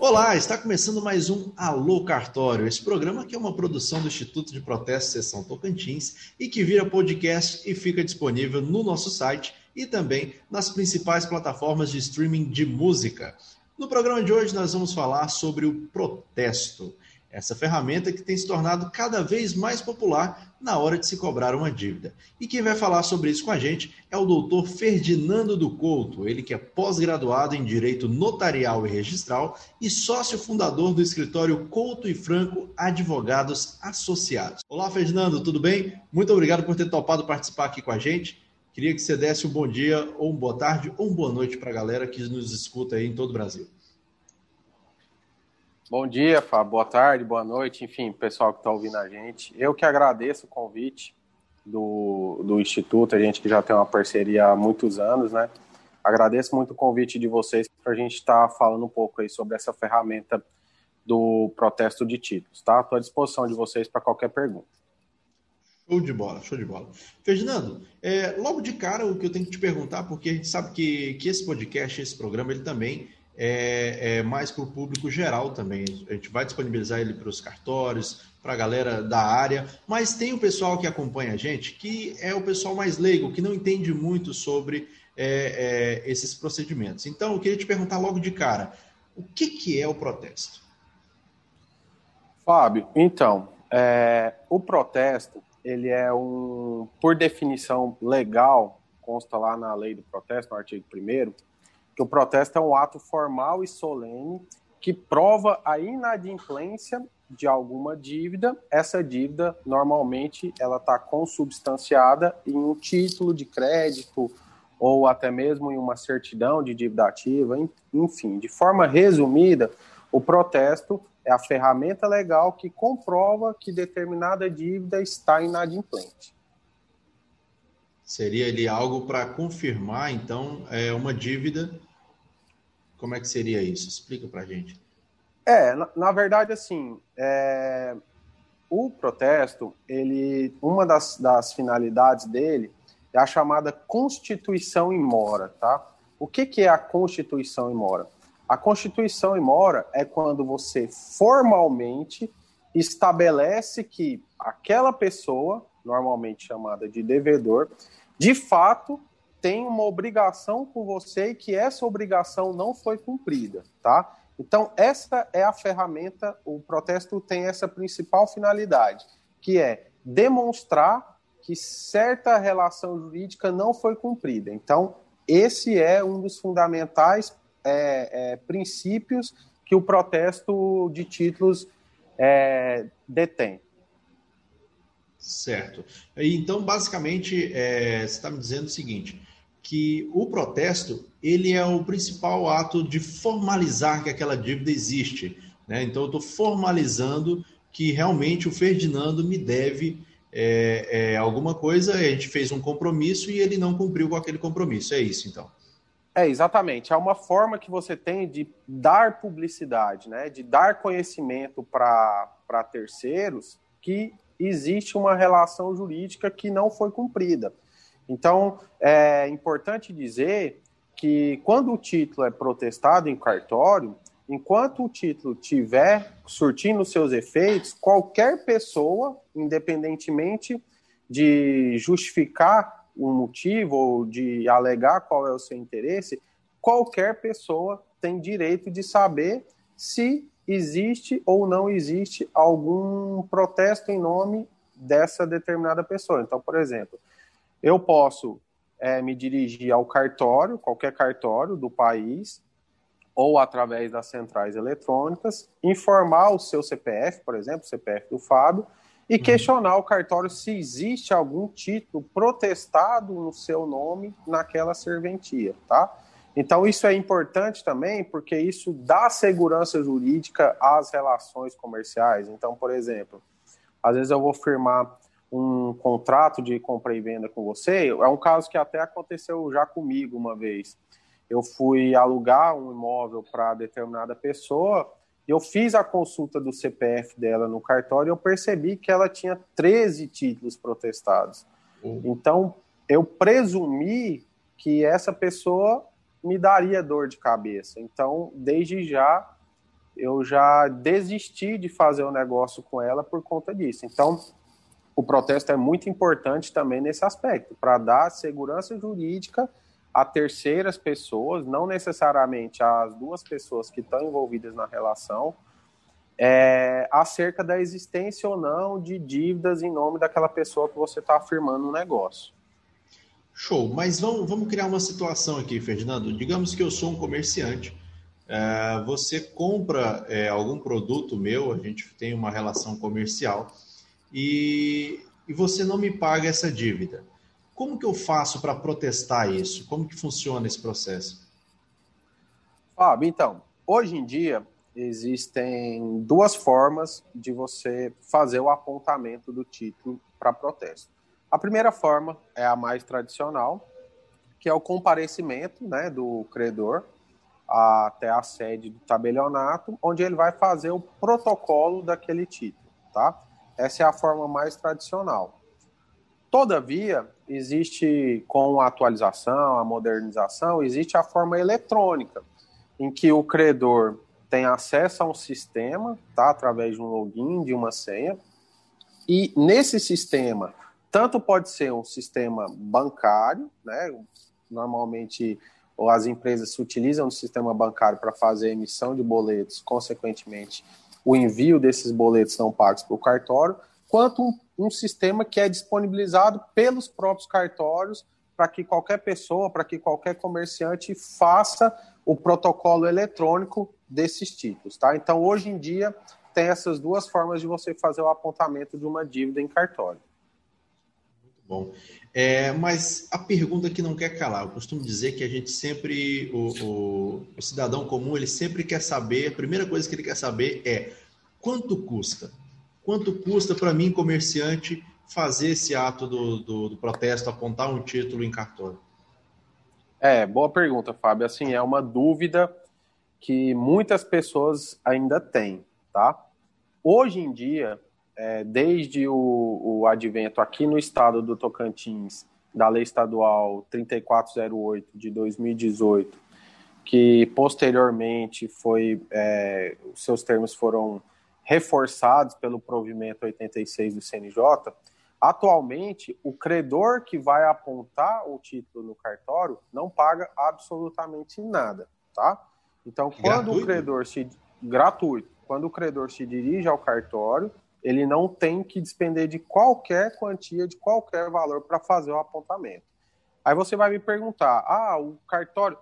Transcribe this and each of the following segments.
Olá, está começando mais um Alô Cartório, esse programa que é uma produção do Instituto de Protesto Seção Tocantins e que vira podcast e fica disponível no nosso site e também nas principais plataformas de streaming de música. No programa de hoje nós vamos falar sobre o protesto, essa ferramenta que tem se tornado cada vez mais popular na hora de se cobrar uma dívida. E quem vai falar sobre isso com a gente é o doutor Ferdinando do Couto, ele que é pós-graduado em Direito Notarial e Registral e sócio fundador do escritório Couto e Franco Advogados Associados. Olá, Ferdinando, tudo bem? Muito obrigado por ter topado participar aqui com a gente. Queria que você desse um bom dia, ou uma boa tarde, ou uma boa noite para a galera que nos escuta aí em todo o Brasil. Bom dia, Fábio. Boa tarde, boa noite, enfim, pessoal que está ouvindo a gente. Eu que agradeço o convite do, do Instituto, a gente que já tem uma parceria há muitos anos, né? Agradeço muito o convite de vocês para a gente estar tá falando um pouco aí sobre essa ferramenta do protesto de títulos, tá? Estou à disposição de vocês para qualquer pergunta. Show de bola, show de bola. Ferdinando, é, logo de cara o que eu tenho que te perguntar, porque a gente sabe que, que esse podcast, esse programa, ele também é, é mais para o público geral também. A gente vai disponibilizar ele para os cartórios, para a galera da área, mas tem o pessoal que acompanha a gente, que é o pessoal mais leigo, que não entende muito sobre é, é, esses procedimentos. Então, eu queria te perguntar logo de cara, o que, que é o protesto? Fábio, então, é, o protesto ele é um, por definição legal, consta lá na lei do protesto, no artigo 1 que o protesto é um ato formal e solene que prova a inadimplência de alguma dívida. Essa dívida, normalmente, ela está consubstanciada em um título de crédito ou até mesmo em uma certidão de dívida ativa, enfim, de forma resumida, o protesto é a ferramenta legal que comprova que determinada dívida está inadimplente. Seria ali algo para confirmar, então, é uma dívida. Como é que seria isso? Explica para a gente. É, na, na verdade, assim, é, o protesto, ele, uma das, das finalidades dele é a chamada Constituição em Mora, tá? O que, que é a Constituição em Mora? A Constituição em mora é quando você formalmente estabelece que aquela pessoa, normalmente chamada de devedor, de fato tem uma obrigação com você e que essa obrigação não foi cumprida, tá? Então, essa é a ferramenta, o protesto tem essa principal finalidade, que é demonstrar que certa relação jurídica não foi cumprida. Então, esse é um dos fundamentais é, é, princípios que o protesto de títulos é, detém. Certo. Então, basicamente, é, você está me dizendo o seguinte, que o protesto ele é o principal ato de formalizar que aquela dívida existe. Né? Então, eu estou formalizando que realmente o Ferdinando me deve é, é, alguma coisa, a gente fez um compromisso e ele não cumpriu com aquele compromisso. É isso, então. É, exatamente. É uma forma que você tem de dar publicidade, né? de dar conhecimento para terceiros que existe uma relação jurídica que não foi cumprida. Então, é importante dizer que quando o título é protestado em cartório, enquanto o título tiver surtindo seus efeitos, qualquer pessoa, independentemente de justificar um motivo ou de alegar qual é o seu interesse, qualquer pessoa tem direito de saber se existe ou não existe algum protesto em nome dessa determinada pessoa. Então, por exemplo, eu posso é, me dirigir ao cartório, qualquer cartório do país, ou através das centrais eletrônicas, informar o seu CPF, por exemplo, o CPF do Fábio, e questionar o cartório se existe algum título protestado no seu nome naquela serventia, tá? Então isso é importante também porque isso dá segurança jurídica às relações comerciais. Então, por exemplo, às vezes eu vou firmar um contrato de compra e venda com você, é um caso que até aconteceu já comigo uma vez. Eu fui alugar um imóvel para determinada pessoa eu fiz a consulta do CPF dela no cartório e eu percebi que ela tinha 13 títulos protestados. Então, eu presumi que essa pessoa me daria dor de cabeça. Então, desde já, eu já desisti de fazer o um negócio com ela por conta disso. Então, o protesto é muito importante também nesse aspecto, para dar segurança jurídica a terceiras pessoas, não necessariamente às duas pessoas que estão envolvidas na relação, é, acerca da existência ou não de dívidas em nome daquela pessoa que você está afirmando no negócio. Show, mas vamos, vamos criar uma situação aqui, Ferdinando. Digamos que eu sou um comerciante, é, você compra é, algum produto meu, a gente tem uma relação comercial, e, e você não me paga essa dívida. Como que eu faço para protestar isso? Como que funciona esse processo? Fábio, então, hoje em dia existem duas formas de você fazer o apontamento do título para protesto. A primeira forma é a mais tradicional, que é o comparecimento né, do credor até a sede do tabelionato, onde ele vai fazer o protocolo daquele título, tá? Essa é a forma mais tradicional. Todavia, existe com a atualização, a modernização, existe a forma eletrônica, em que o credor tem acesso a um sistema, tá, através de um login, de uma senha, e nesse sistema, tanto pode ser um sistema bancário, né, normalmente as empresas se utilizam do sistema bancário para fazer emissão de boletos, consequentemente, o envio desses boletos não pagos para o cartório, quanto um, um sistema que é disponibilizado pelos próprios cartórios para que qualquer pessoa, para que qualquer comerciante faça o protocolo eletrônico desses títulos, tá? Então, hoje em dia, tem essas duas formas de você fazer o apontamento de uma dívida em cartório. Bom. É, mas a pergunta que não quer calar, eu costumo dizer que a gente sempre, o, o, o cidadão comum, ele sempre quer saber, a primeira coisa que ele quer saber é quanto custa? Quanto custa para mim, comerciante, fazer esse ato do, do, do protesto, apontar um título em cartório? É, boa pergunta, Fábio. Assim, é uma dúvida que muitas pessoas ainda têm, tá? Hoje em dia, é, desde o, o advento aqui no estado do Tocantins da Lei Estadual 3408 de 2018, que posteriormente foi, é, os seus termos foram reforçados pelo provimento 86 do CNJ, atualmente o credor que vai apontar o título no cartório não paga absolutamente nada, tá? Então, quando gratuito? o credor se gratuito, quando o credor se dirige ao cartório, ele não tem que despender de qualquer quantia, de qualquer valor para fazer o apontamento. Aí você vai me perguntar: "Ah, o cartório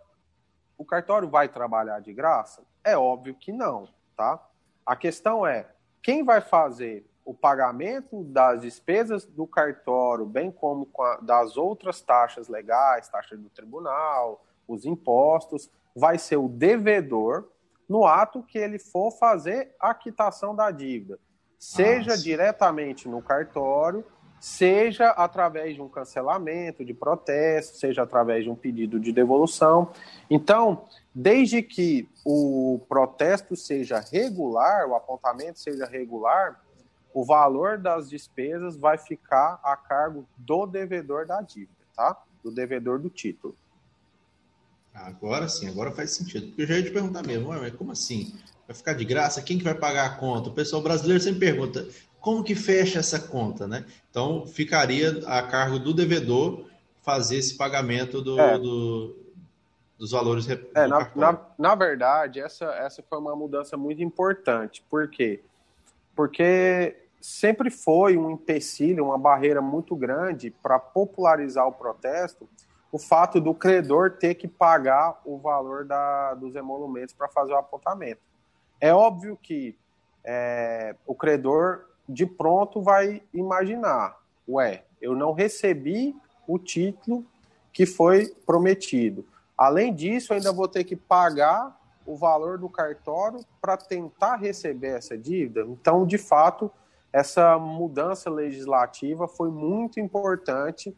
o cartório vai trabalhar de graça?" É óbvio que não, tá? A questão é, quem vai fazer o pagamento das despesas do cartório, bem como das outras taxas legais, taxa do tribunal, os impostos, vai ser o devedor no ato que ele for fazer a quitação da dívida, seja Nossa. diretamente no cartório, seja através de um cancelamento de protesto, seja através de um pedido de devolução. Então, desde que o protesto seja regular, o apontamento seja regular, o valor das despesas vai ficar a cargo do devedor da dívida, tá? Do devedor do título. Agora sim, agora faz sentido. Porque eu já ia te perguntar mesmo, mas como assim? Vai ficar de graça? Quem que vai pagar a conta? O pessoal brasileiro sempre pergunta, como que fecha essa conta, né? Então, ficaria a cargo do devedor fazer esse pagamento do, é. do dos valores do é, na, na, na, verdade, essa, essa foi uma mudança muito importante. Por quê? Porque sempre foi um empecilho, uma barreira muito grande para popularizar o protesto, o fato do credor ter que pagar o valor da, dos emolumentos para fazer o apontamento. É óbvio que é, o credor de pronto vai imaginar, ué, eu não recebi o título que foi prometido. Além disso, ainda vou ter que pagar o valor do cartório para tentar receber essa dívida. Então, de fato, essa mudança legislativa foi muito importante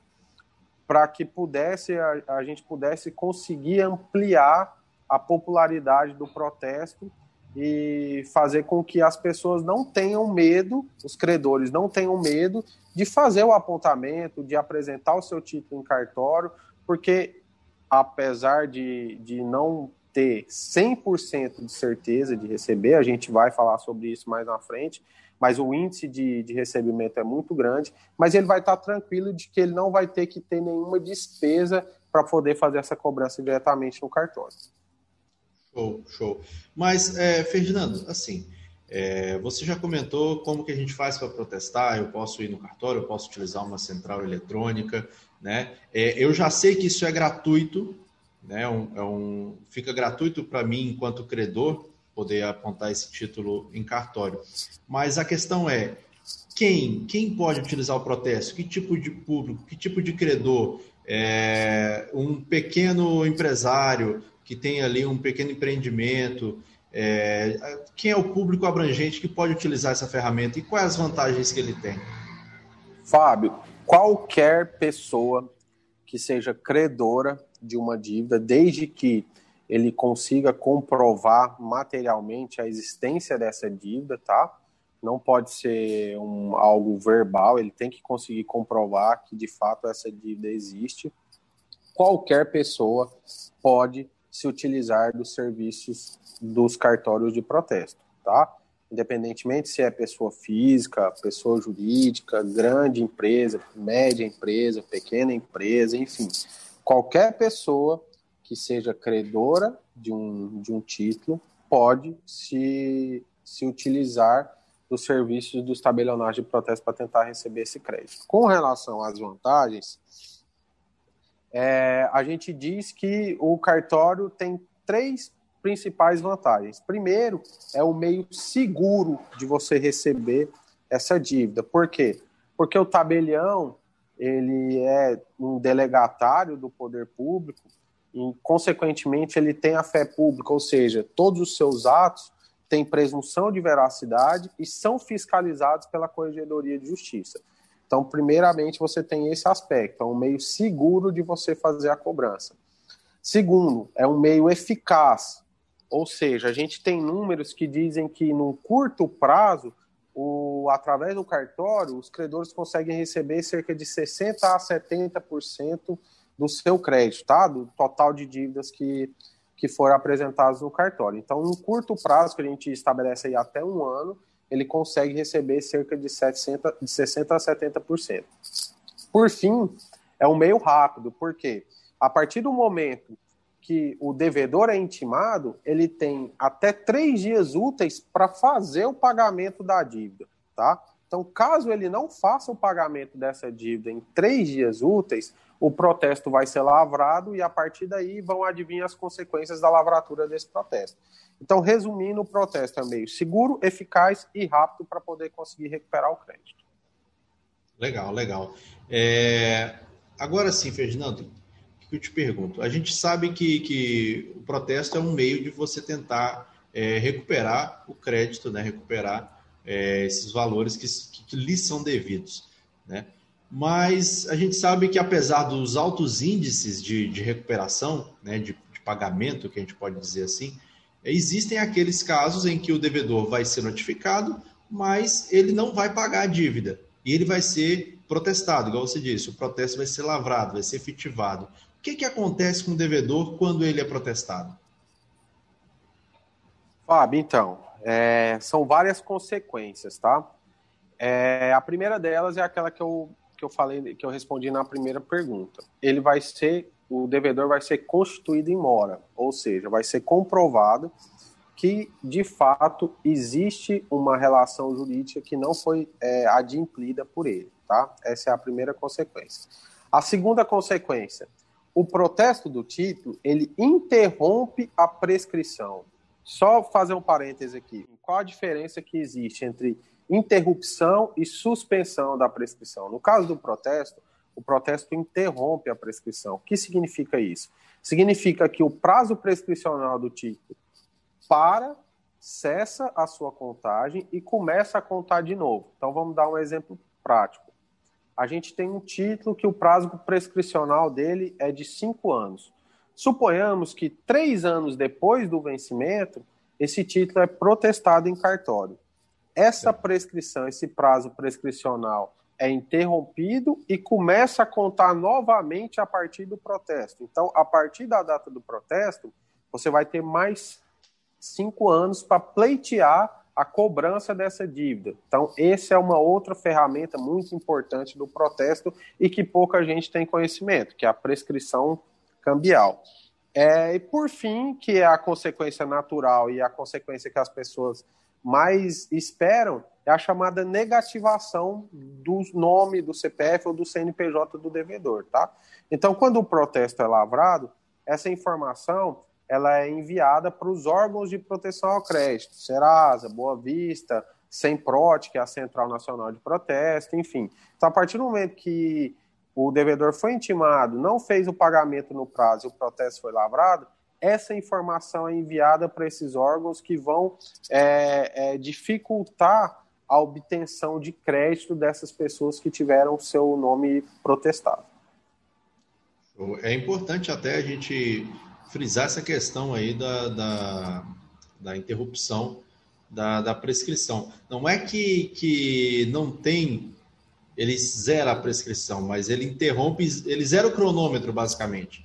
para que pudesse a, a, gente pudesse conseguir ampliar a popularidade do protesto e fazer com que as pessoas não tenham medo, os credores não tenham medo de fazer o apontamento, de apresentar o seu título em cartório, porque apesar de, de não ter 100% de certeza de receber, a gente vai falar sobre isso mais na frente, mas o índice de, de recebimento é muito grande, mas ele vai estar tranquilo de que ele não vai ter que ter nenhuma despesa para poder fazer essa cobrança diretamente no cartório. Show, show. Mas, é, Ferdinando, assim, é, você já comentou como que a gente faz para protestar, eu posso ir no cartório, eu posso utilizar uma central eletrônica, né? É, eu já sei que isso é gratuito, né? Um, é um, fica gratuito para mim, enquanto credor, poder apontar esse título em cartório. Mas a questão é, quem, quem pode utilizar o protesto? Que tipo de público? Que tipo de credor? É, um pequeno empresário que tem ali um pequeno empreendimento? É, quem é o público abrangente que pode utilizar essa ferramenta e quais as vantagens que ele tem? Fábio, qualquer pessoa que seja credora de uma dívida, desde que ele consiga comprovar materialmente a existência dessa dívida, tá? Não pode ser um, algo verbal, ele tem que conseguir comprovar que de fato essa dívida existe. Qualquer pessoa pode se utilizar dos serviços dos cartórios de protesto, tá? Independentemente se é pessoa física, pessoa jurídica, grande empresa, média empresa, pequena empresa, enfim, qualquer pessoa que seja credora de um, de um título pode se, se utilizar dos serviços dos tabelionados de protesto para tentar receber esse crédito. Com relação às vantagens, é, a gente diz que o cartório tem três principais vantagens. Primeiro, é o meio seguro de você receber essa dívida. Por quê? Porque o tabelião ele é um delegatário do poder público e, consequentemente, ele tem a fé pública, ou seja, todos os seus atos têm presunção de veracidade e são fiscalizados pela Corregedoria de Justiça. Então, primeiramente, você tem esse aspecto, é um meio seguro de você fazer a cobrança. Segundo, é um meio eficaz, ou seja, a gente tem números que dizem que num curto prazo, o, através do cartório, os credores conseguem receber cerca de 60% a 70% do seu crédito, tá? Do total de dívidas que, que foram apresentadas no cartório. Então, num curto prazo, que a gente estabelece aí até um ano, ele consegue receber cerca de, 700, de 60% a 70%. Por fim, é um meio rápido, porque a partir do momento que o devedor é intimado, ele tem até três dias úteis para fazer o pagamento da dívida, tá? Então, caso ele não faça o pagamento dessa dívida em três dias úteis, o protesto vai ser lavrado e a partir daí vão adivinhar as consequências da lavratura desse protesto. Então, resumindo, o protesto é meio seguro, eficaz e rápido para poder conseguir recuperar o crédito. Legal, legal. É... Agora sim, Ferdinando, o que eu te pergunto? A gente sabe que, que o protesto é um meio de você tentar é, recuperar o crédito, né? recuperar é, esses valores que, que, lhes são devidos. Né? Mas a gente sabe que, apesar dos altos índices de, de recuperação, né, de, de pagamento, que a gente pode dizer assim, Existem aqueles casos em que o devedor vai ser notificado, mas ele não vai pagar a dívida e ele vai ser protestado, igual você disse, o protesto vai ser lavrado, vai ser efetivado. O que, que acontece com o devedor quando ele é protestado? Fábio, então, é, são várias consequências, tá? É, a primeira delas é aquela que eu, que eu falei, que eu respondi na primeira pergunta. Ele vai ser o devedor vai ser constituído em mora, ou seja, vai ser comprovado que de fato existe uma relação jurídica que não foi é, adimplida por ele, tá? Essa é a primeira consequência. A segunda consequência, o protesto do título ele interrompe a prescrição. Só fazer um parêntese aqui. Qual a diferença que existe entre interrupção e suspensão da prescrição? No caso do protesto, o protesto interrompe a prescrição. O que significa isso? Significa que o prazo prescricional do título para, cessa a sua contagem e começa a contar de novo. Então vamos dar um exemplo prático. A gente tem um título que o prazo prescricional dele é de cinco anos. Suponhamos que três anos depois do vencimento, esse título é protestado em cartório. Essa prescrição, esse prazo prescricional é interrompido e começa a contar novamente a partir do protesto. Então, a partir da data do protesto, você vai ter mais cinco anos para pleitear a cobrança dessa dívida. Então, essa é uma outra ferramenta muito importante do protesto e que pouca gente tem conhecimento, que é a prescrição cambial. É, e por fim, que é a consequência natural e a consequência que as pessoas mais esperam, é a chamada negativação do nome do CPF ou do CNPJ do devedor, tá? Então, quando o protesto é lavrado, essa informação ela é enviada para os órgãos de proteção ao crédito, Serasa, Boa Vista, Semprot, que é a Central Nacional de Protesto, enfim. Então, a partir do momento que o devedor foi intimado, não fez o pagamento no prazo e o protesto foi lavrado, essa informação é enviada para esses órgãos que vão é, é, dificultar a obtenção de crédito dessas pessoas que tiveram seu nome protestado. É importante até a gente frisar essa questão aí da, da, da interrupção da, da, prescrição. Não é que, que não tem, ele zera a prescrição, mas ele interrompe, ele zera o cronômetro, basicamente.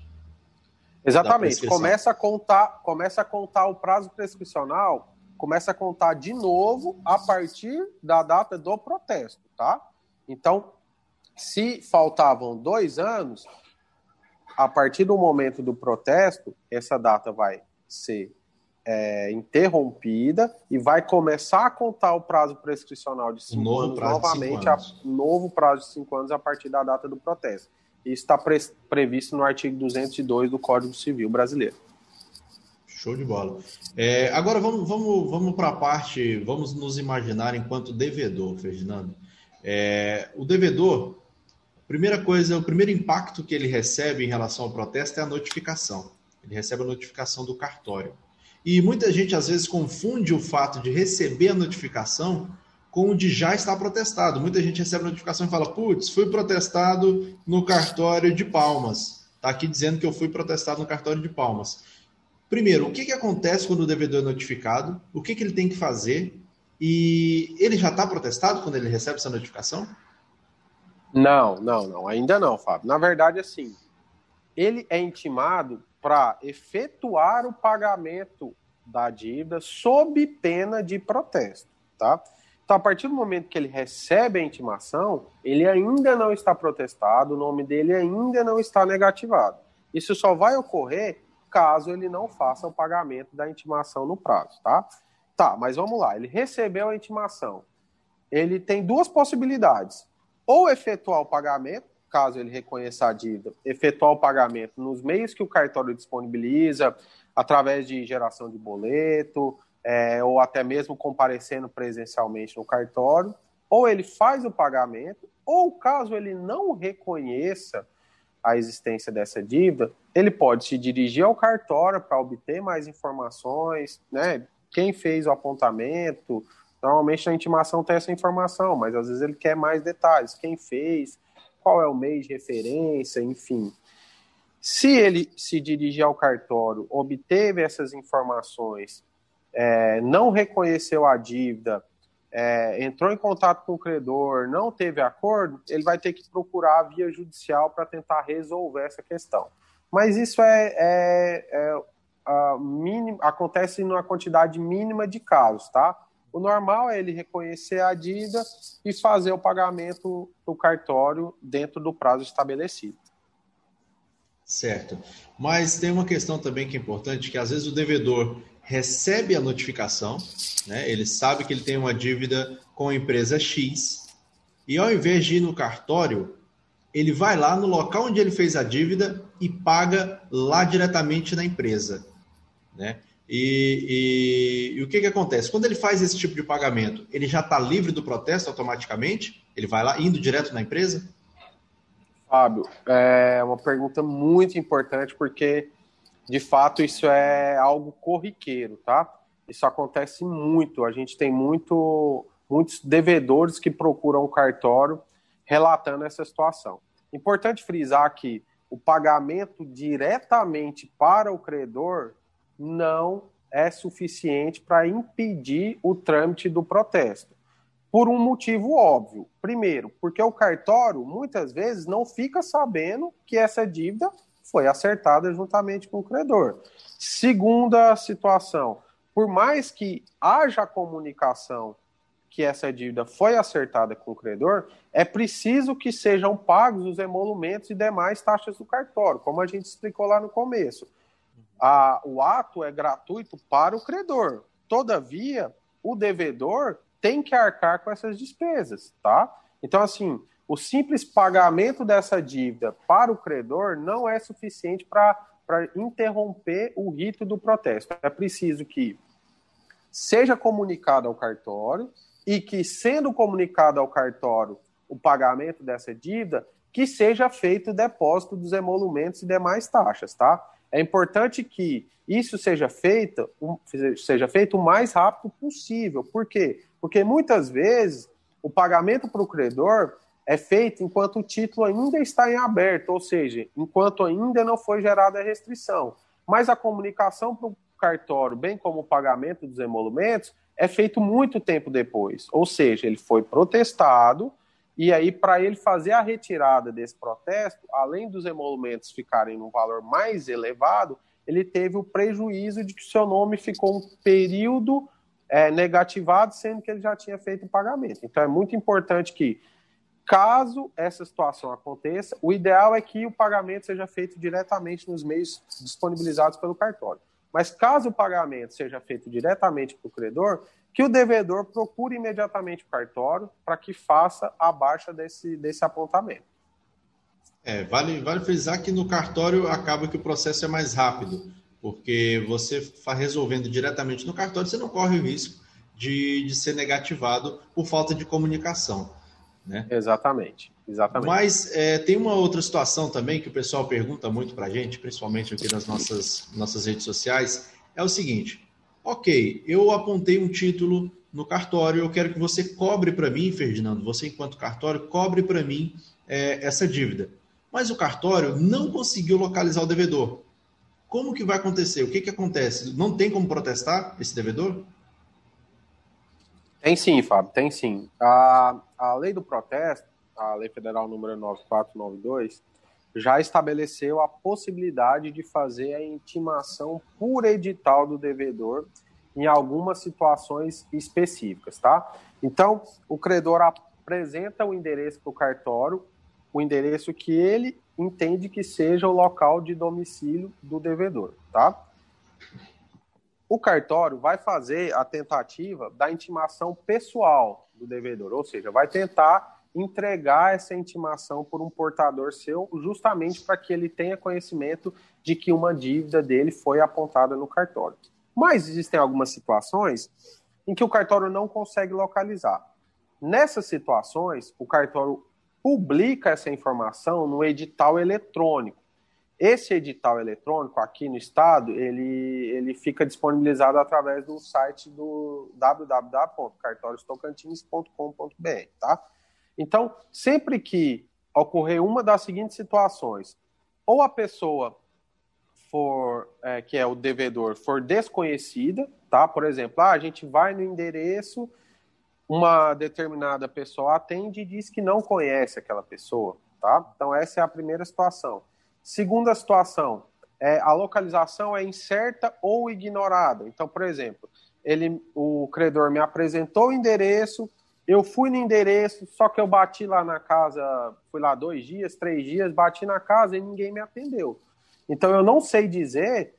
Exatamente. Começa a contar, começa a contar o prazo prescricional, começa a contar de novo a partir da data do protesto, tá? Então, se faltavam dois anos, a partir do momento do protesto, essa data vai ser é, interrompida e vai começar a contar o prazo prescricional de cinco um anos novamente, cinco anos. A, novo prazo de cinco anos a partir da data do protesto. Isso está pre, previsto no artigo 202 do Código Civil Brasileiro. Show de bola. É, agora vamos, vamos, vamos para a parte, vamos nos imaginar enquanto devedor, Ferdinando. É, o devedor, Primeira coisa, o primeiro impacto que ele recebe em relação ao protesto é a notificação. Ele recebe a notificação do cartório. E muita gente às vezes confunde o fato de receber a notificação com o de já estar protestado. Muita gente recebe a notificação e fala: putz, fui protestado no cartório de Palmas. Está aqui dizendo que eu fui protestado no cartório de Palmas. Primeiro, o que, que acontece quando o devedor é notificado? O que, que ele tem que fazer? E ele já está protestado quando ele recebe essa notificação? Não, não, não, ainda não, Fábio. Na verdade, assim, ele é intimado para efetuar o pagamento da dívida sob pena de protesto, tá? Então, a partir do momento que ele recebe a intimação, ele ainda não está protestado, o nome dele ainda não está negativado. Isso só vai ocorrer caso ele não faça o pagamento da intimação no prazo, tá? Tá, mas vamos lá. Ele recebeu a intimação. Ele tem duas possibilidades ou efetuar o pagamento, caso ele reconheça a dívida, efetuar o pagamento nos meios que o cartório disponibiliza, através de geração de boleto, é, ou até mesmo comparecendo presencialmente no cartório, ou ele faz o pagamento, ou caso ele não reconheça a existência dessa dívida, ele pode se dirigir ao cartório para obter mais informações, né? Quem fez o apontamento, Normalmente na intimação tem essa informação, mas às vezes ele quer mais detalhes. Quem fez, qual é o mês de referência, enfim. Se ele se dirigir ao cartório, obteve essas informações, é, não reconheceu a dívida, é, entrou em contato com o credor, não teve acordo, ele vai ter que procurar a via judicial para tentar resolver essa questão. Mas isso é, é, é mínimo, acontece numa quantidade mínima de casos, tá? O normal é ele reconhecer a dívida e fazer o pagamento no cartório dentro do prazo estabelecido. Certo. Mas tem uma questão também que é importante, que às vezes o devedor recebe a notificação, né? ele sabe que ele tem uma dívida com a empresa X, e ao invés de ir no cartório, ele vai lá no local onde ele fez a dívida e paga lá diretamente na empresa. Né? E, e, e, o que, que acontece? Quando ele faz esse tipo de pagamento, ele já está livre do protesto automaticamente? Ele vai lá indo direto na empresa? Fábio, é uma pergunta muito importante porque, de fato, isso é algo corriqueiro, tá? Isso acontece muito. A gente tem muito, muitos devedores que procuram o cartório relatando essa situação. Importante frisar que o pagamento diretamente para o credor não é suficiente para impedir o trâmite do protesto. Por um motivo óbvio. Primeiro, porque o cartório muitas vezes não fica sabendo que essa dívida foi acertada juntamente com o credor. Segunda situação, por mais que haja comunicação que essa dívida foi acertada com o credor, é preciso que sejam pagos os emolumentos e demais taxas do cartório, como a gente explicou lá no começo. A, o ato é gratuito para o credor. Todavia, o devedor tem que arcar com essas despesas, tá? Então, assim, o simples pagamento dessa dívida para o credor não é suficiente para interromper o rito do protesto. É preciso que seja comunicado ao cartório e que, sendo comunicado ao cartório o pagamento dessa dívida, que seja feito o depósito dos emolumentos e demais taxas, tá? É importante que isso seja feito, seja feito o mais rápido possível. Por quê? Porque muitas vezes o pagamento para o credor é feito enquanto o título ainda está em aberto, ou seja, enquanto ainda não foi gerada a restrição. Mas a comunicação para o cartório, bem como o pagamento dos emolumentos, é feito muito tempo depois. Ou seja, ele foi protestado, e aí, para ele fazer a retirada desse protesto, além dos emolumentos ficarem num valor mais elevado, ele teve o prejuízo de que seu nome ficou um período é, negativado, sendo que ele já tinha feito o pagamento. Então, é muito importante que, caso essa situação aconteça, o ideal é que o pagamento seja feito diretamente nos meios disponibilizados pelo cartório. Mas caso o pagamento seja feito diretamente para o credor, que o devedor procure imediatamente o cartório para que faça a baixa desse, desse apontamento. É, vale, vale frisar que no cartório acaba que o processo é mais rápido, porque você está resolvendo diretamente no cartório, você não corre o risco de, de ser negativado por falta de comunicação. Né? Exatamente, exatamente. Mas é, tem uma outra situação também que o pessoal pergunta muito para a gente, principalmente aqui nas nossas, nossas redes sociais, é o seguinte: ok, eu apontei um título no cartório, eu quero que você cobre para mim, Ferdinando, você enquanto cartório, cobre para mim é, essa dívida. Mas o cartório não conseguiu localizar o devedor. Como que vai acontecer? O que, que acontece? Não tem como protestar esse devedor? Tem sim, Fábio, tem sim. A, a lei do protesto, a lei federal número 9492, já estabeleceu a possibilidade de fazer a intimação por edital do devedor em algumas situações específicas, tá? Então, o credor apresenta o endereço para o cartório, o endereço que ele entende que seja o local de domicílio do devedor, tá? O cartório vai fazer a tentativa da intimação pessoal do devedor, ou seja, vai tentar entregar essa intimação por um portador seu, justamente para que ele tenha conhecimento de que uma dívida dele foi apontada no cartório. Mas existem algumas situações em que o cartório não consegue localizar. Nessas situações, o cartório publica essa informação no edital eletrônico. Esse edital eletrônico aqui no estado, ele, ele fica disponibilizado através do site do www.cartóriostocantins.com.br, tá? Então, sempre que ocorrer uma das seguintes situações, ou a pessoa for, é, que é o devedor, for desconhecida, tá? Por exemplo, ah, a gente vai no endereço, uma determinada pessoa atende e diz que não conhece aquela pessoa, tá? Então, essa é a primeira situação. Segunda situação, é, a localização é incerta ou ignorada. Então, por exemplo, ele, o credor me apresentou o endereço, eu fui no endereço, só que eu bati lá na casa, fui lá dois dias, três dias, bati na casa e ninguém me atendeu. Então eu não sei dizer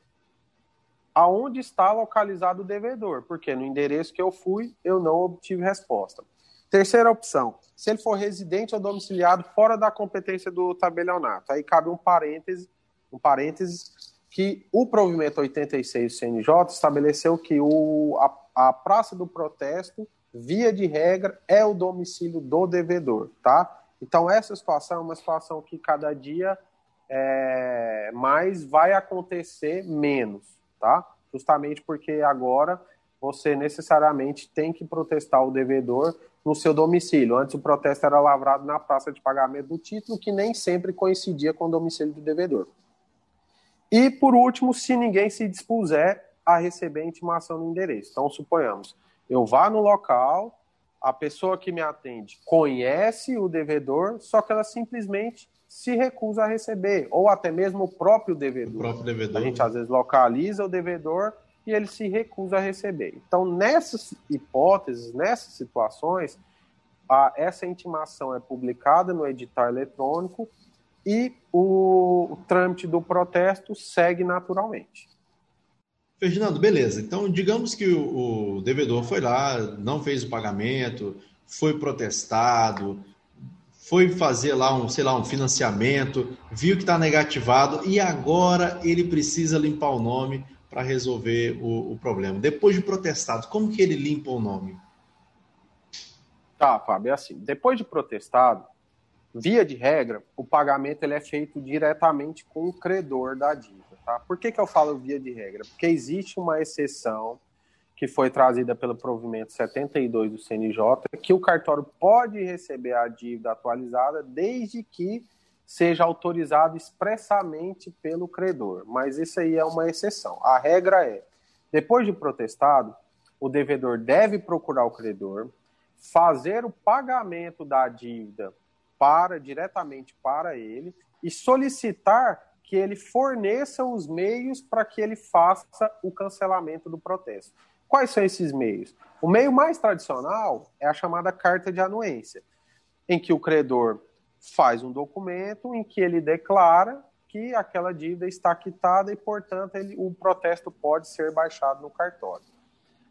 aonde está localizado o devedor, porque no endereço que eu fui, eu não obtive resposta. Terceira opção, se ele for residente ou domiciliado fora da competência do tabelionato. Aí cabe um parêntese, um parêntese que o provimento 86 do CNJ estabeleceu que o, a, a praça do protesto via de regra, é o domicílio do devedor, tá? Então, essa situação é uma situação que cada dia é, mais vai acontecer menos, tá? Justamente porque agora você necessariamente tem que protestar o devedor no seu domicílio. Antes o protesto era lavrado na praça de pagamento do título, que nem sempre coincidia com o domicílio do devedor. E, por último, se ninguém se dispuser a receber a intimação no endereço. Então, suponhamos, eu vá no local, a pessoa que me atende conhece o devedor, só que ela simplesmente se recusa a receber, ou até mesmo o próprio devedor. O próprio devedor. A gente às vezes localiza o devedor e ele se recusa a receber. Então, nessas hipóteses, nessas situações, a, essa intimação é publicada no edital eletrônico e o, o trâmite do protesto segue naturalmente. Ferdinando, beleza. Então, digamos que o, o, devedor foi lá, não fez o pagamento, foi protestado, foi fazer lá um, sei lá, um financiamento, viu que está negativado e agora ele precisa limpar o nome para resolver o, o, problema. Depois de protestado, como que ele limpa o nome? Tá, Fábio, é assim. Depois de protestado, via de regra, o pagamento ele é feito diretamente com o credor da dívida. Tá? Por que, que eu falo via de regra? Porque existe uma exceção que foi trazida pelo provimento 72 do CNJ, que o cartório pode receber a dívida atualizada desde que seja autorizado expressamente pelo credor. Mas isso aí é uma exceção. A regra é: depois de protestado, o devedor deve procurar o credor, fazer o pagamento da dívida para diretamente para ele e solicitar que ele forneça os meios para que ele faça o cancelamento do protesto. Quais são esses meios? O meio mais tradicional é a chamada carta de anuência, em que o credor faz um documento em que ele declara que aquela dívida está quitada e, portanto, ele, o protesto pode ser baixado no cartório.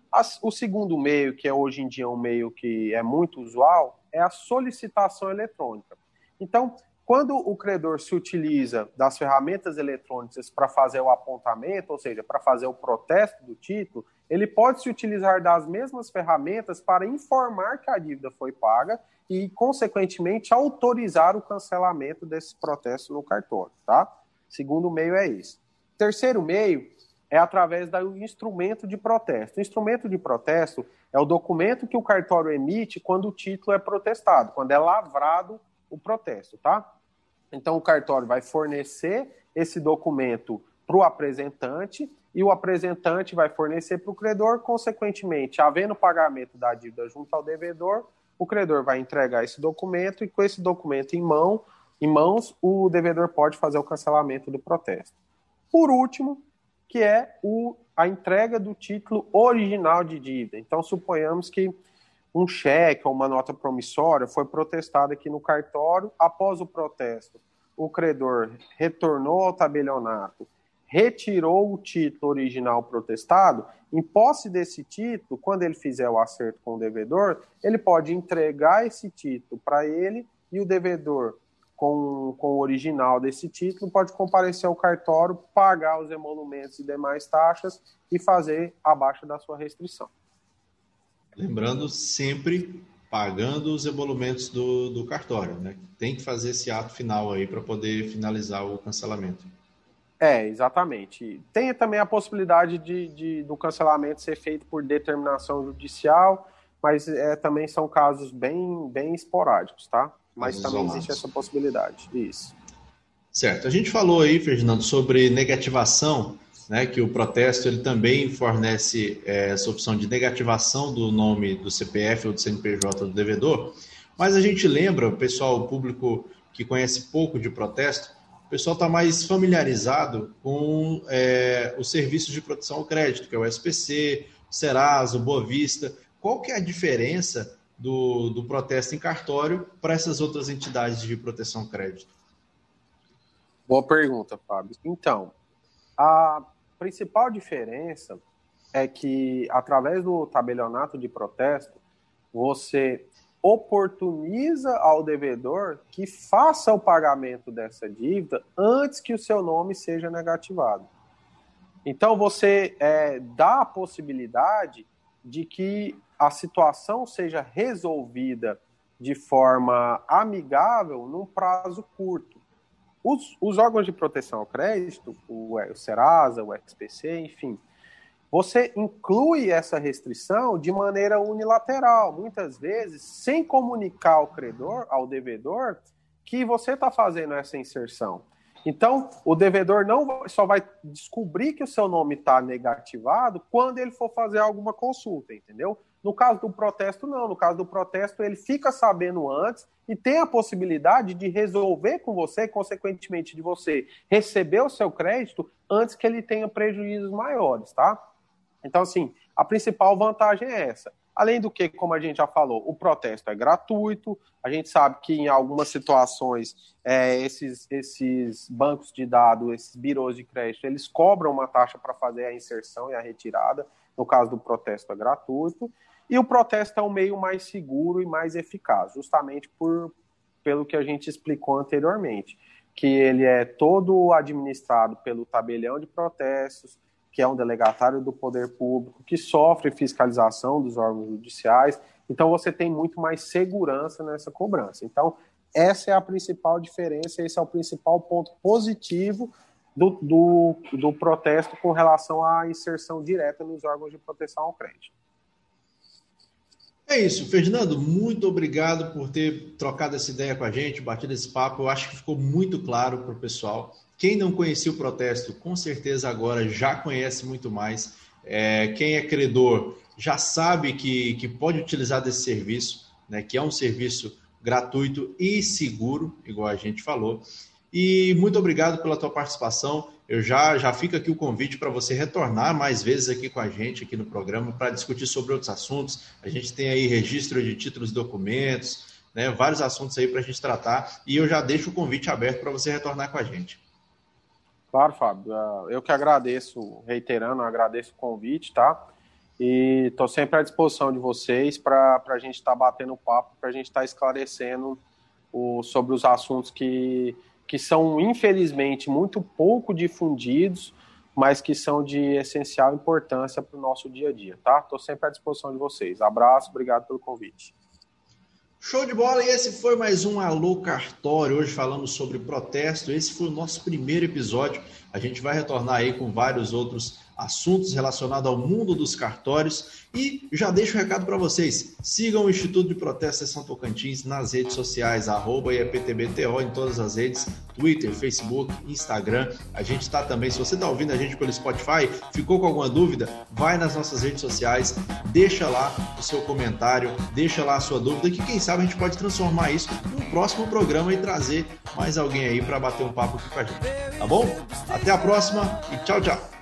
As, o segundo meio, que é hoje em dia um meio que é muito usual, é a solicitação eletrônica. Então, quando o credor se utiliza das ferramentas eletrônicas para fazer o apontamento, ou seja, para fazer o protesto do título, ele pode se utilizar das mesmas ferramentas para informar que a dívida foi paga e, consequentemente, autorizar o cancelamento desse protesto no cartório, tá? Segundo meio é esse. Terceiro meio é através do instrumento de protesto. O instrumento de protesto é o documento que o cartório emite quando o título é protestado, quando é lavrado o protesto, tá? Então, o cartório vai fornecer esse documento para o apresentante e o apresentante vai fornecer para o credor, consequentemente, havendo pagamento da dívida junto ao devedor, o credor vai entregar esse documento e com esse documento em mão, em mãos, o devedor pode fazer o cancelamento do protesto. Por último, que é o, a entrega do título original de dívida. Então, suponhamos que um cheque ou uma nota promissória foi protestada aqui no cartório. Após o protesto, o credor retornou ao tabelionato, retirou o título original protestado. Em posse desse título, quando ele fizer o acerto com o devedor, ele pode entregar esse título para ele e o devedor, com, com o original desse título, pode comparecer ao cartório, pagar os emolumentos e demais taxas e fazer a baixa da sua restrição. Lembrando sempre pagando os emolumentos do, do cartório, né? Tem que fazer esse ato final aí para poder finalizar o cancelamento. É, exatamente. Tem também a possibilidade de, de do cancelamento ser feito por determinação judicial, mas é, também são casos bem, bem esporádicos, tá? Mas Casos também existe essa possibilidade. Isso. Certo. A gente falou aí, Ferdinando, sobre negativação né, que o protesto ele também fornece é, essa opção de negativação do nome do CPF ou do CNPJ do devedor, mas a gente lembra, o pessoal, o público que conhece pouco de protesto, o pessoal está mais familiarizado com é, os serviços de proteção ao crédito, que é o SPC, o Serasa, o Boa Vista. Qual que é a diferença do, do protesto em cartório para essas outras entidades de proteção ao crédito? Boa pergunta, Fábio. Então, a principal diferença é que, através do tabelionato de protesto, você oportuniza ao devedor que faça o pagamento dessa dívida antes que o seu nome seja negativado. Então, você é, dá a possibilidade de que a situação seja resolvida de forma amigável num prazo curto. Os, os órgãos de proteção ao crédito, o, o Serasa, o SPC, enfim, você inclui essa restrição de maneira unilateral, muitas vezes sem comunicar ao credor, ao devedor, que você está fazendo essa inserção. Então, o devedor não só vai descobrir que o seu nome está negativado quando ele for fazer alguma consulta, entendeu? No caso do protesto, não. No caso do protesto, ele fica sabendo antes e tem a possibilidade de resolver com você, consequentemente de você receber o seu crédito antes que ele tenha prejuízos maiores, tá? Então, assim, a principal vantagem é essa. Além do que, como a gente já falou, o protesto é gratuito. A gente sabe que em algumas situações é, esses, esses bancos de dados, esses birôs de crédito, eles cobram uma taxa para fazer a inserção e a retirada. No caso do protesto é gratuito. E o protesto é um meio mais seguro e mais eficaz, justamente por, pelo que a gente explicou anteriormente, que ele é todo administrado pelo tabelião de protestos, que é um delegatário do poder público, que sofre fiscalização dos órgãos judiciais. Então, você tem muito mais segurança nessa cobrança. Então, essa é a principal diferença, esse é o principal ponto positivo do, do, do protesto com relação à inserção direta nos órgãos de proteção ao crédito. É isso, Fernando, muito obrigado por ter trocado essa ideia com a gente, batido esse papo. Eu acho que ficou muito claro para o pessoal. Quem não conhecia o protesto, com certeza agora já conhece muito mais. É, quem é credor já sabe que, que pode utilizar desse serviço, né, que é um serviço gratuito e seguro, igual a gente falou. E muito obrigado pela tua participação. Eu já, já fica aqui o convite para você retornar mais vezes aqui com a gente, aqui no programa, para discutir sobre outros assuntos. A gente tem aí registro de títulos e documentos, né, vários assuntos aí para a gente tratar. E eu já deixo o convite aberto para você retornar com a gente. Claro, Fábio. Ah, eu que agradeço, reiterando, agradeço o convite, tá? E estou sempre à disposição de vocês para a gente estar tá batendo papo, para a gente estar tá esclarecendo o, sobre os assuntos que, que são, infelizmente, muito pouco difundidos, mas que são de essencial importância para o nosso dia a dia, tá? Estou sempre à disposição de vocês. Abraço, obrigado pelo convite. Show de bola! E esse foi mais um Alô Cartório. Hoje falamos sobre protesto. Esse foi o nosso primeiro episódio. A gente vai retornar aí com vários outros assuntos relacionados ao mundo dos cartórios. E já deixo um recado para vocês: sigam o Instituto de Protesto São Tocantins nas redes sociais, arroba IEPTBTO em todas as redes, Twitter, Facebook, Instagram. A gente está também, se você está ouvindo a gente pelo Spotify, ficou com alguma dúvida, vai nas nossas redes sociais, deixa lá o seu comentário, deixa lá a sua dúvida, que quem sabe a gente pode transformar isso num próximo programa e trazer mais alguém aí para bater um papo aqui com a gente. Tá bom? Até a próxima e tchau, tchau!